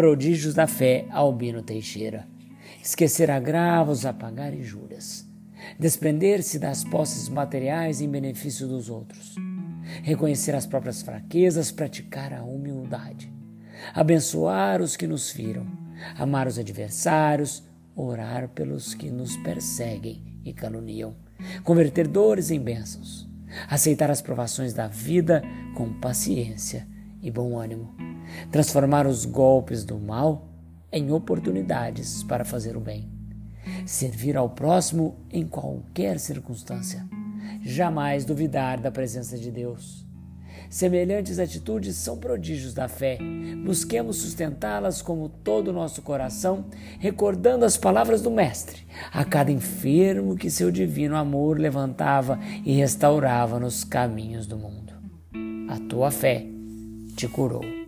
Prodígios da Fé, Albino Teixeira. Esquecer agravos, apagar injúrias. Desprender-se das posses materiais em benefício dos outros. Reconhecer as próprias fraquezas, praticar a humildade. Abençoar os que nos firam. Amar os adversários, orar pelos que nos perseguem e caluniam. Converter dores em bênçãos. Aceitar as provações da vida com paciência e bom ânimo transformar os golpes do mal em oportunidades para fazer o bem, servir ao próximo em qualquer circunstância, jamais duvidar da presença de Deus. Semelhantes atitudes são prodígios da fé. Busquemos sustentá-las com todo o nosso coração, recordando as palavras do Mestre a cada enfermo que seu divino amor levantava e restaurava nos caminhos do mundo. A tua fé te curou.